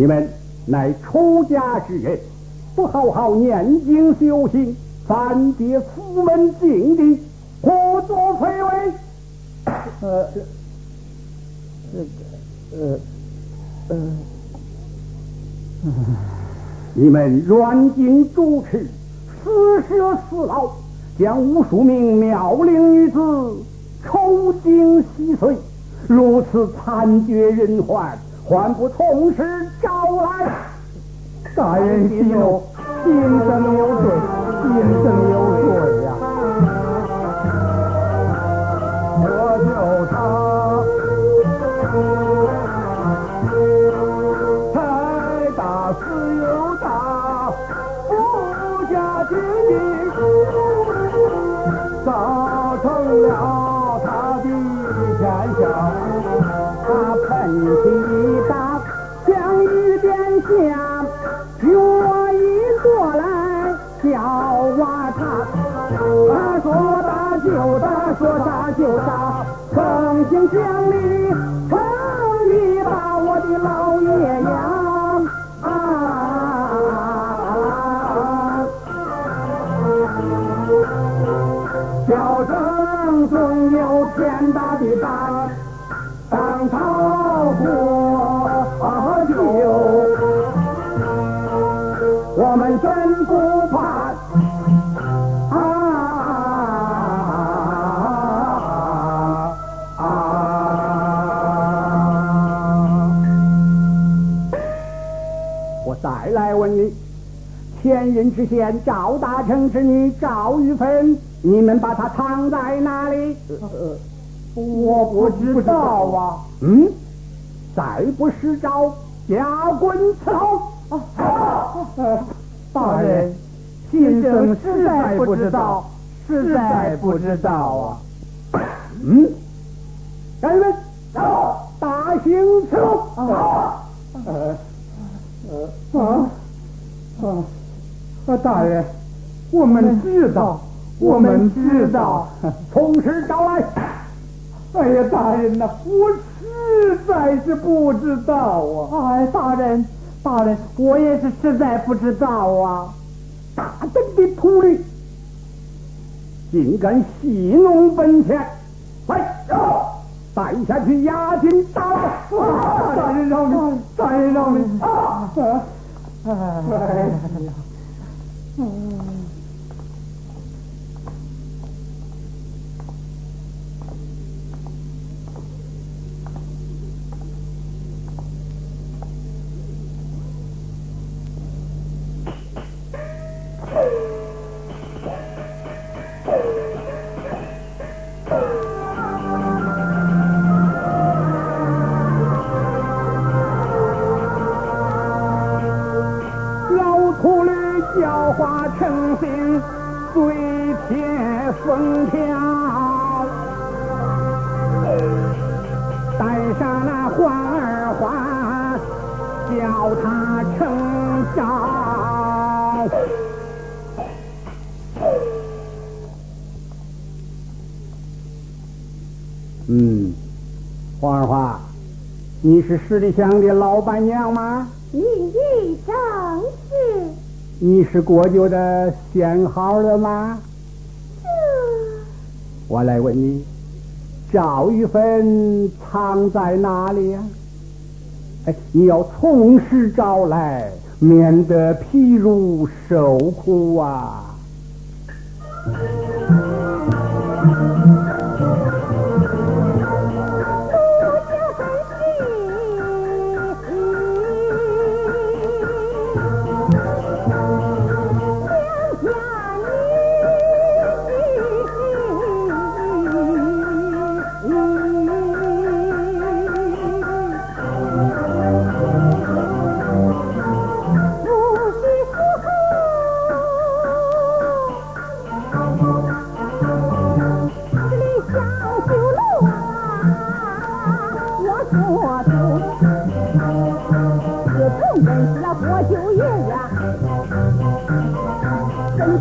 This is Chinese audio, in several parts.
你们乃出家之人，不好好念经修行，反跌佛门境地，何作非为？呃，呃，呃，你们软禁主持，私设私牢，将无数名妙龄女子抽筋吸髓，如此惨绝人寰。还不从实招来？大人息怒，先生有罪，先生有罪呀！我就他，太大势又大，富家子弟，造成了他的天下，他喷起。说杀就杀，诚心讲理，前任知县赵大成之女赵玉芬，你们把她藏在哪里？我不知道啊。嗯，再不施招，下滚伺候。大人，先生实在不知道，实在不知道啊。嗯，干们，大刑伺候。啊，呃，啊，啊，啊，大人，我们知道，我们知道，从实招来。哎呀，大人呐，我实在是不知道啊。哎，大人。大人，我也是实在不知道啊！大胆的徒弟，竟敢戏弄本钱，来，带下去押进大牢！大人饶命！大人饶命！啊！哎呀！哦。你是十里香的老板娘吗？名义正是。你是国舅的相好了吗？是。我来问你，赵玉芬藏在哪里呀？哎，你要从实招来，免得皮如受苦啊！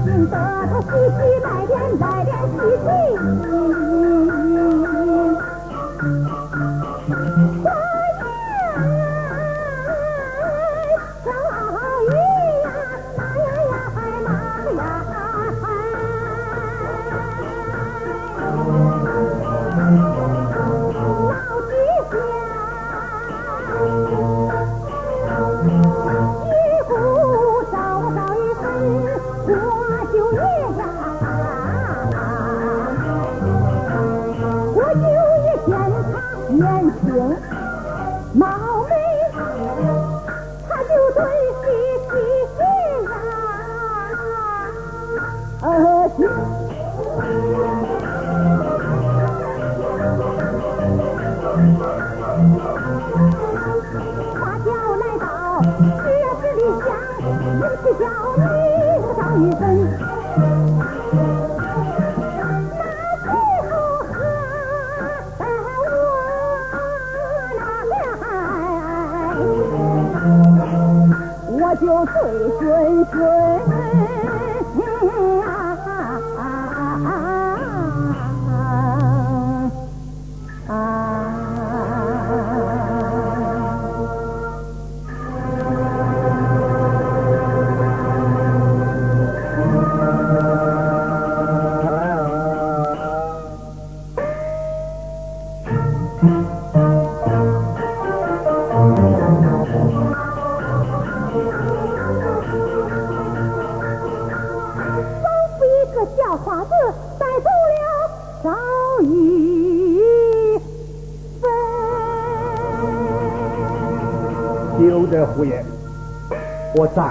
今得他喜气来电来电喜气就可以追追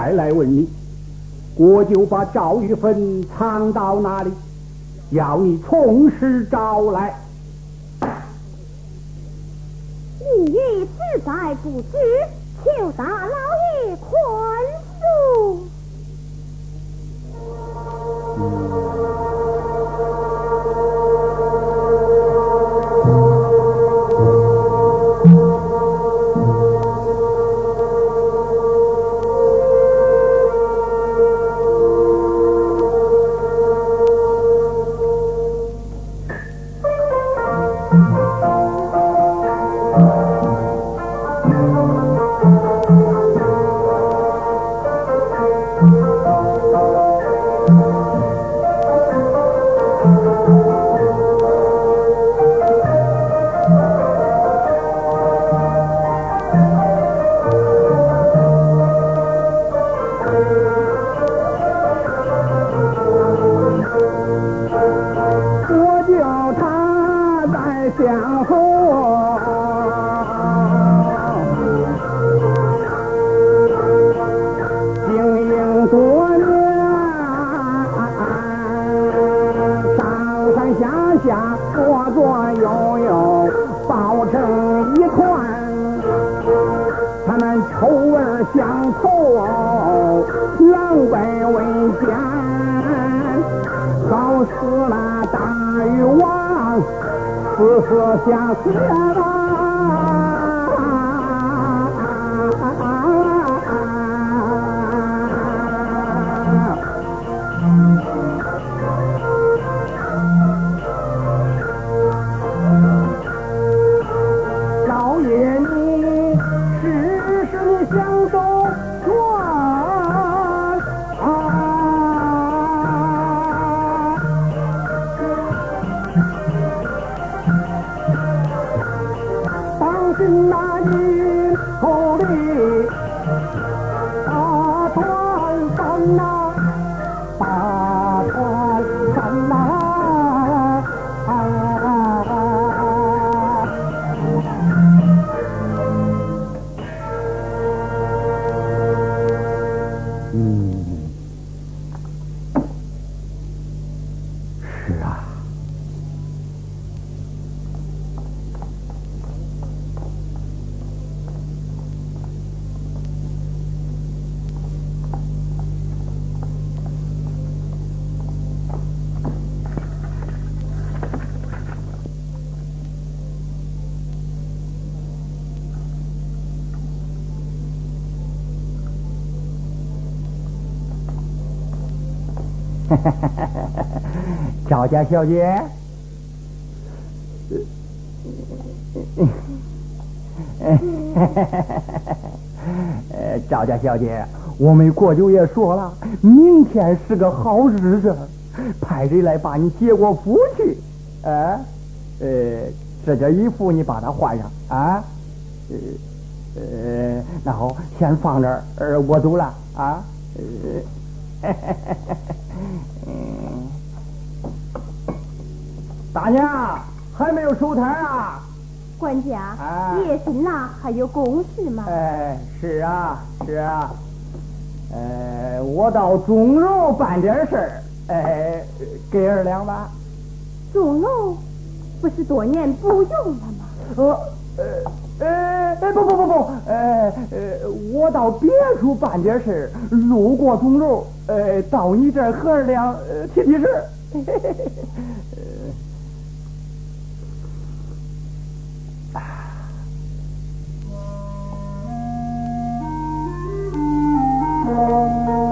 再来问你，我就把赵玉芬藏到哪里？要你从实招来。你也实在不知，不说相思吧。赵家小姐，呃，赵家小姐，我们国舅爷说了，明天是个好日子，派人来把你接过府去。啊，呃，这件衣服你把它换上啊。呃呃，那好，先放这儿，呃，我走了啊。呃，大娘还没有收摊啊？管家啊，夜深了，还有公事吗？哎，是啊，是啊。呃，我到钟楼办点事儿，哎，给二两吧。钟楼不是多年不用了吗？呃呃呃，哎不不不不，呃呃，我到别处办点事儿，路过钟楼，呃，到你这儿和二两呃提提事儿。Música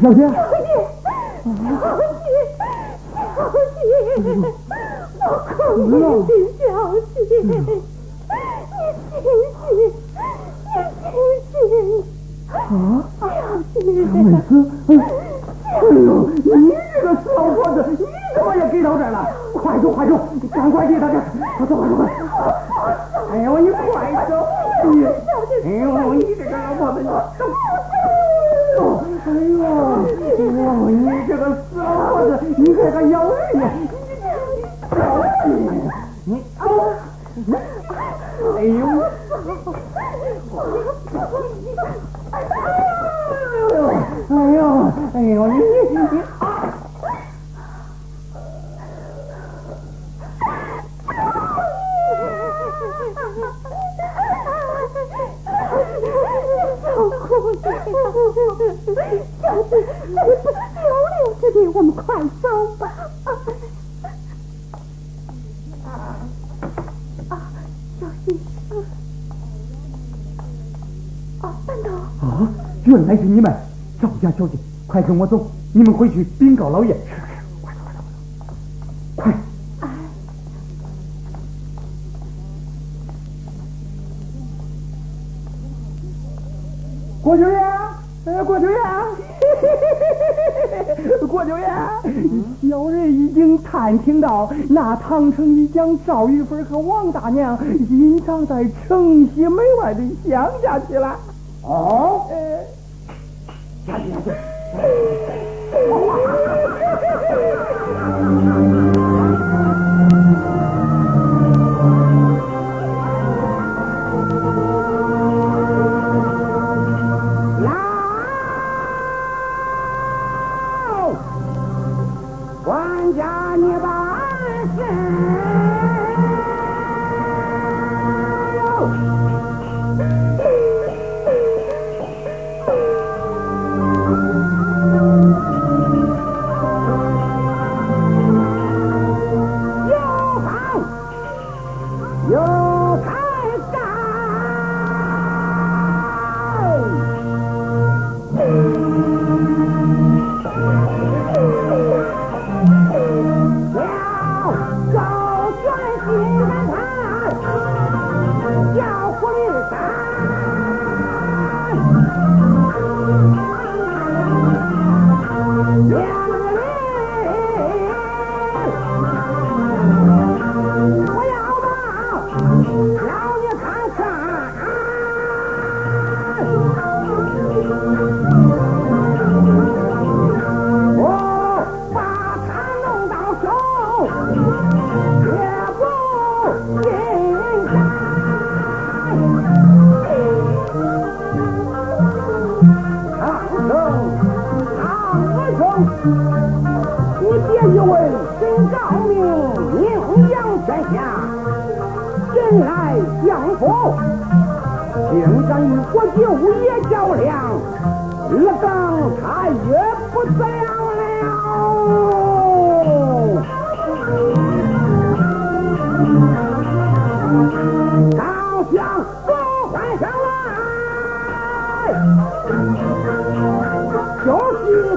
小姐，小姐，小姐，小姐，我可怜的小姐，原来是你们，赵家小姐，快跟我走，你们回去禀告老爷。是是，快走快走快走，快！郭九爷，哎，郭九爷，郭九爷，小人已经探听到那唐城一将赵玉芬和王大娘隐藏在城西门外的乡下去了。哦，呃，下去下去。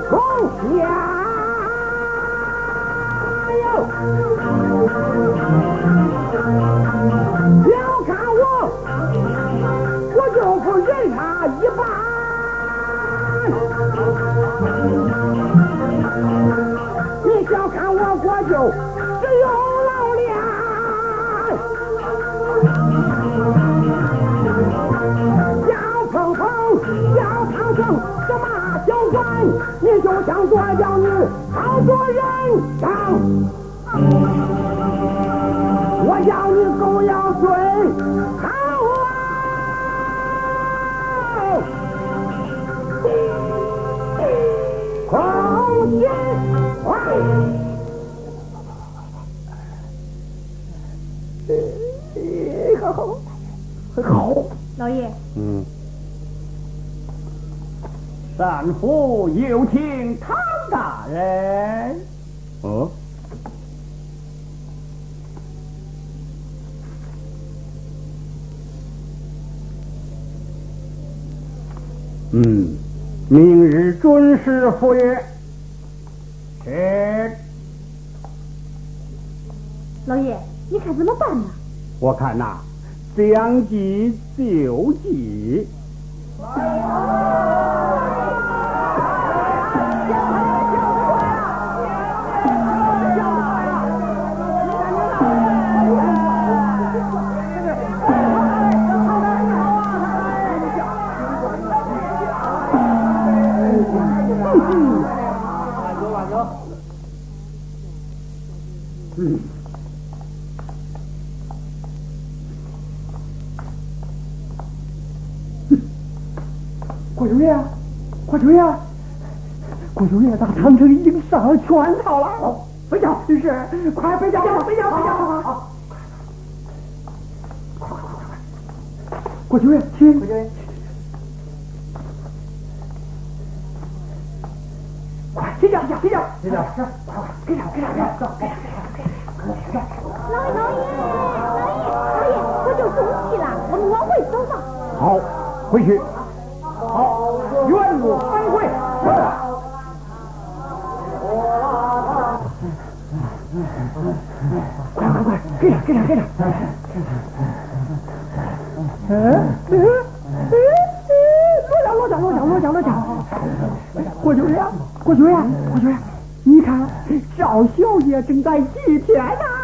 从下哟。要看我，我就不忍他一般。你小看我我就，只有你就想做叫你好做人。善福有请汤大人。哦。嗯，明日准时赴约。是。老爷，你看怎么办呢？我看呐、将计就计。嗯。郭九爷，郭九爷，郭九爷，大长城已经上了圈套了。飞脚是，快飞脚，飞脚，飞脚，好，快快快快快！郭九爷，请。郭九爷，快飞脚，飞脚，飞脚，是，快快，给上，给上，给上，走，给上，给上，给上，老爷，老爷，老爷，老爷，我就中气了，我们往回走吧。好，回去。好，原路返回。快快快，给上给上给上！嗯嗯嗯嗯，落脚落脚落脚落脚落脚！郭九爷，郭九爷，郭九爷，你看赵小姐正在祭天呢。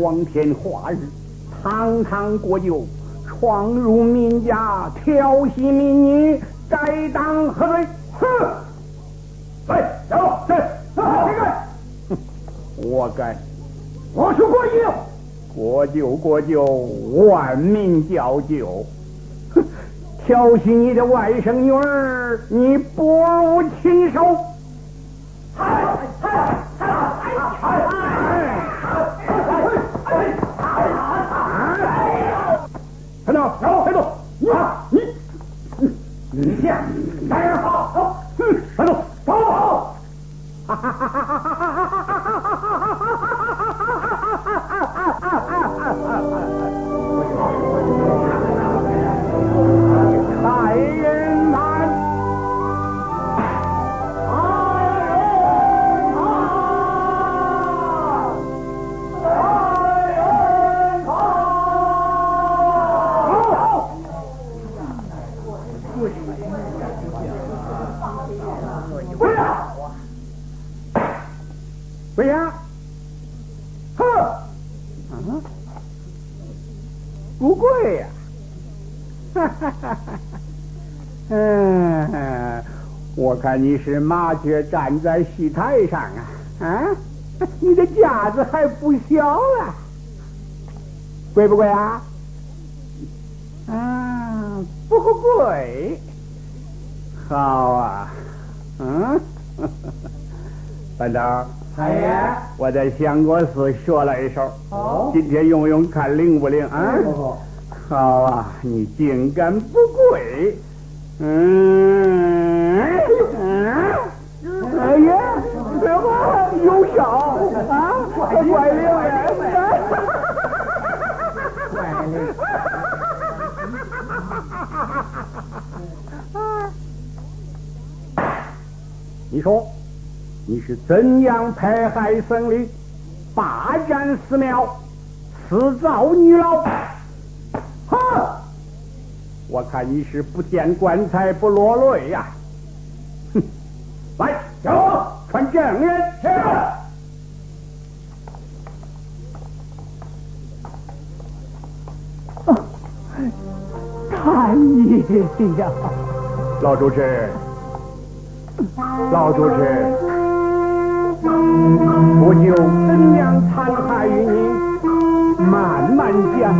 光天化日，堂堂国舅闯入民家，调戏民女，该当何罪？哼！来，走，这谁敢？我该！我是国舅，国舅，国舅，万民叫舅。哼！调戏你的外甥女儿，你不如亲手。看到，走，快走！你，你，你先，来人，好，走，嗯，快走，走，走！哈哈哈哈哈哈哈哈哈哈哈哈哈哈哈！来人呐！跪下！哼！啊？不贵呀！哈哈哈哈！嗯，我看你是麻雀站在戏台上啊！啊，你的架子还不小啊！贵不贵啊？啊，不贵。好啊，嗯，班长。哎呀，我在相国寺学了一手，好，今天用用看灵不灵啊？好啊，你竟敢不跪？嗯，哎呀，这么有效啊？怪灵的，怪灵。你说。你是怎样迫害僧侣、霸占寺庙、私造女老？哼！我看你是不见棺材不落泪呀！哼！来，走，传证人。是。太爷呀！老主持，老主持。我就怎样残害于你？慢慢讲，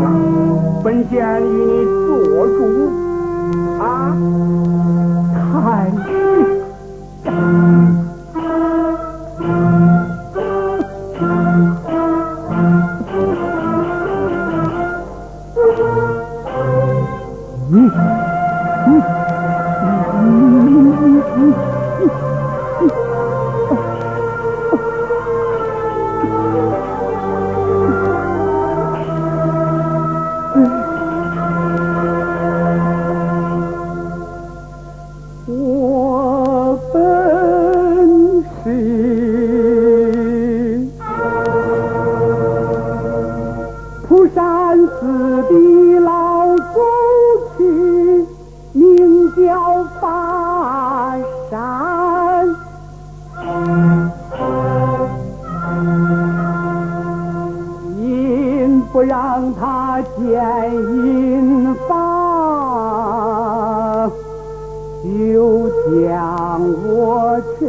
本想与你做主啊！太你。三四的老祖师名叫巴山。您不让他见银发就将我撤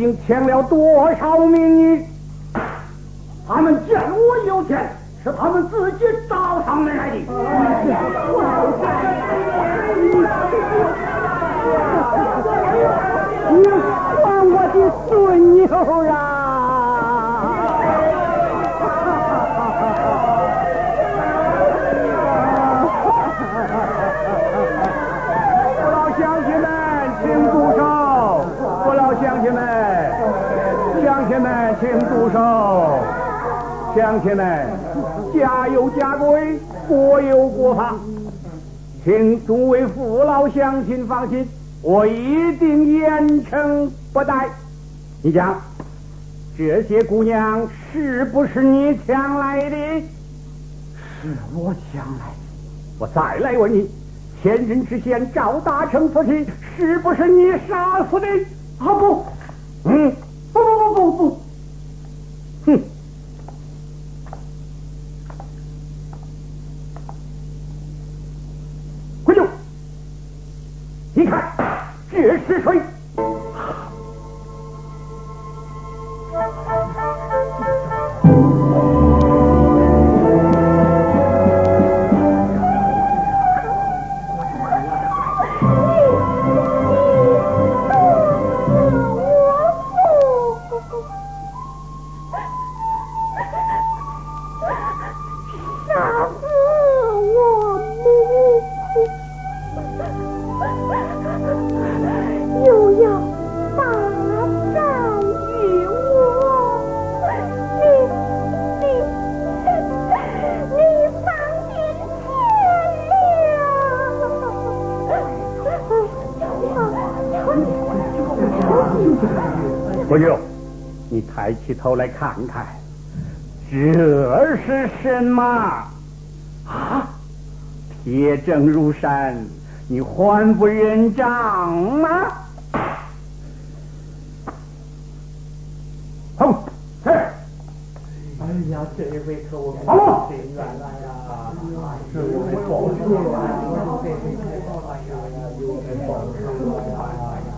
竟欠了多少命？你。乡亲们，家有家规，国有国法，请诸位父老乡亲放心，我一定严惩不贷。你讲，这些姑娘是不是你抢来的？是我抢来的。我再来问你，前任知县赵大成夫妻是不是你杀死的？啊不，嗯。抬起头来看看，这是什么？啊，铁证如山，你还不认账吗？好，是。哎呀，这一回可我好心软了呀！这我们保住了呀！这回太好了呀！有我们保住了呀！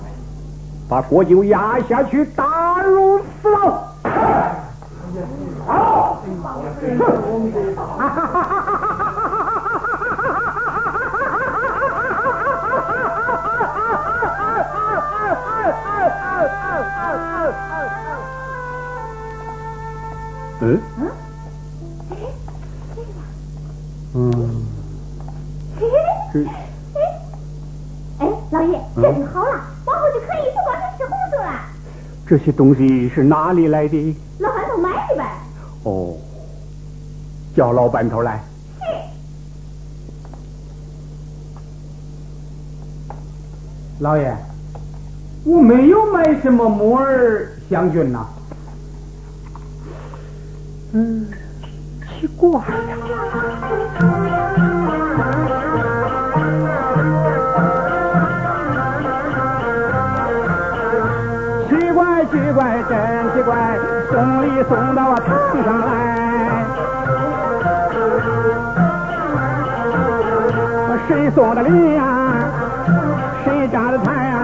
把国舅压下去，打入死牢。好，嗯 嗯，这哎，老爷，这就好了，往后就可以不光是吃红薯了。这些东西是哪里来的？老板头买的呗。哦，叫老板头来。是。老爷，我没有买什么木耳香菌呐。嗯，奇怪呀。奇怪，奇怪，真奇怪，送礼送到堂上来。送的礼呀？谁家的菜呀？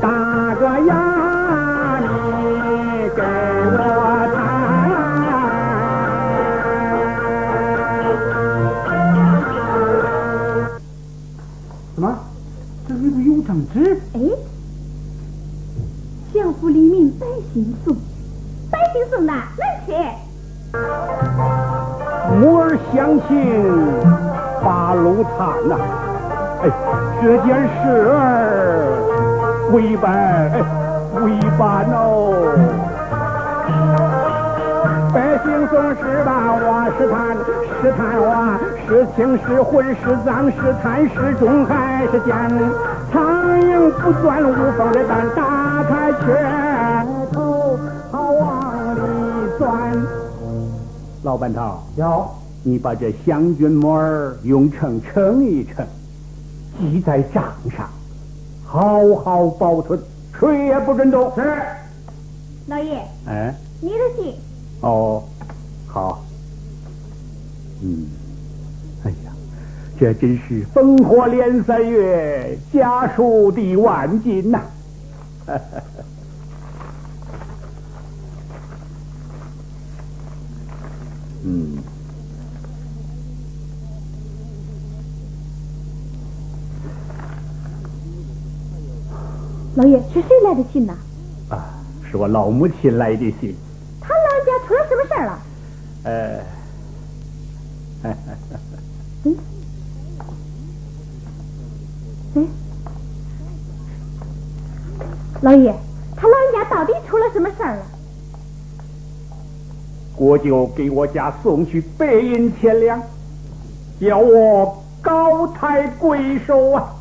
大哥呀，你给我谈。什么？这里头有张纸？哎，相府黎民百姓送，百姓送的能去。母儿乡八路探呐，哎，这件事儿未办，哎，未办哦。百姓总是把？我试探，试探我，是情是混，是脏是贪是忠还是奸？苍蝇不钻无缝的蛋，打开缺头好往里钻。老板头，有。你把这湘军木儿用秤称一称，记在账上，好好保存，谁也不准动。是。老爷，哎，你的信。哦，好。嗯，哎呀，这真是烽火连三月，家书抵万金呐、嗯。老爷，是谁来的信呐？啊，是我老母亲来的信。他老人家出了什么事儿了？呃，嗯，嗯，老爷，他老人家到底出了什么事儿了？国舅给我家送去白银千两，叫我高抬贵手啊！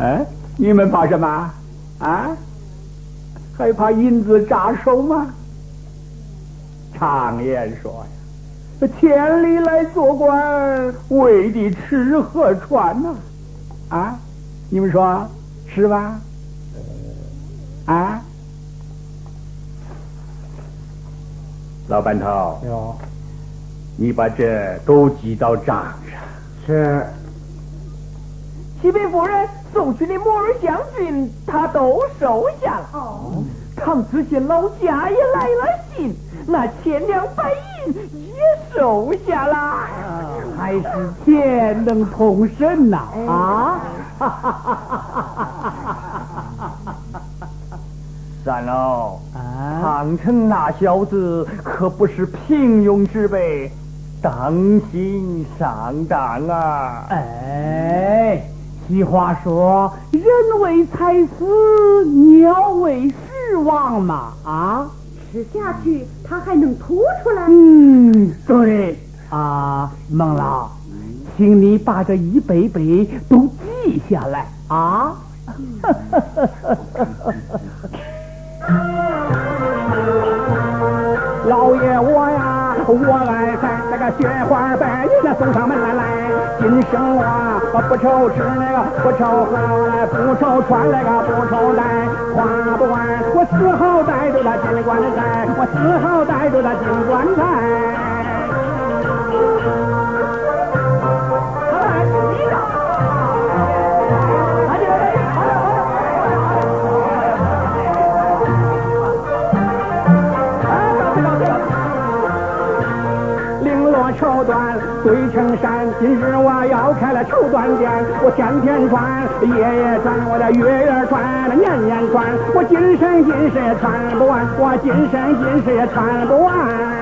哎，你们怕什么啊？还怕银子扎手吗？常言说呀，千里来做官，为的吃和穿呐、啊，你们说是吧？啊，老板头，有。你把这都记到账上。是。启禀夫人，送去的摩尔将军他都收下了。哦，唐知县老家也来了信，那千两白银也收下了。还是天能通神呐！啊！三老，啊！唐城那小子可不是平庸之辈，当心上当啊！哎，俗话说，人为财死，鸟为食亡嘛啊！吃下去它还能吐出来？嗯，对啊，孟老，请你把这一杯杯都记下来啊！老爷我呀，我爱看那个雪花白，云那送上门来。今生我不愁吃那个，不愁喝，不愁穿那个，不愁戴，花不完。我丝毫带着那金棺材，我丝毫带着那金棺材。堆成山，今日我要开了绸缎店，我天天穿，夜夜穿，我的月月穿，年年穿，我今生今世也穿不完，我今生今世也穿不完。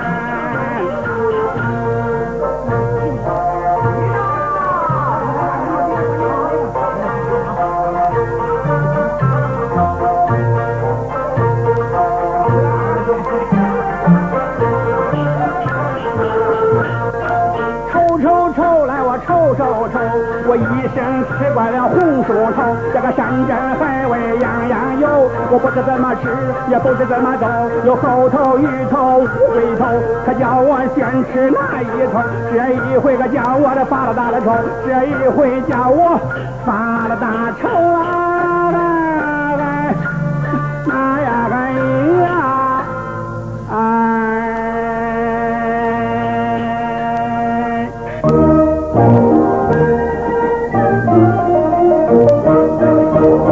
山珍海味样样有，我不知怎么吃，也不知怎么走，有猴头、鱼头、乌龟头，可叫我先吃哪一头？这一回可叫我的发了大了愁，这一回叫我发了大愁啊！